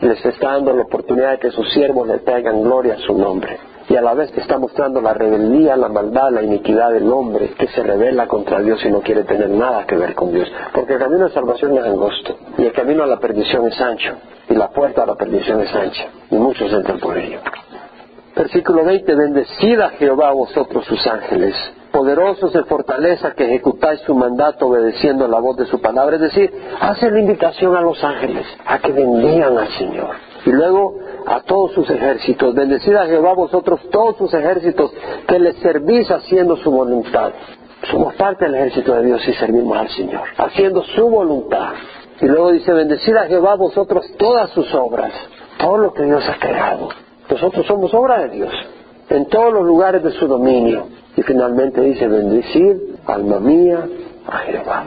Les está dando la oportunidad de que sus siervos le traigan gloria a su nombre y a la vez te está mostrando la rebeldía, la maldad, la iniquidad del hombre que se revela contra Dios y no quiere tener nada que ver con Dios. Porque el camino de salvación es angosto y el camino a la perdición es ancho y la puerta a la perdición es ancha y muchos entran por ello. Versículo 20, bendecida Jehová a vosotros sus ángeles, poderosos de fortaleza que ejecutáis su mandato obedeciendo la voz de su palabra. Es decir, hace la invitación a los ángeles a que bendigan al Señor. Y luego a todos sus ejércitos. Bendecida Jehová vosotros todos sus ejércitos que le servís haciendo su voluntad. Somos parte del ejército de Dios y servimos al Señor, haciendo su voluntad. Y luego dice, bendecida Jehová vosotros todas sus obras, todo lo que Dios ha creado. Nosotros somos obra de Dios, en todos los lugares de su dominio. Y finalmente dice, bendecid, alma mía, a Jehová.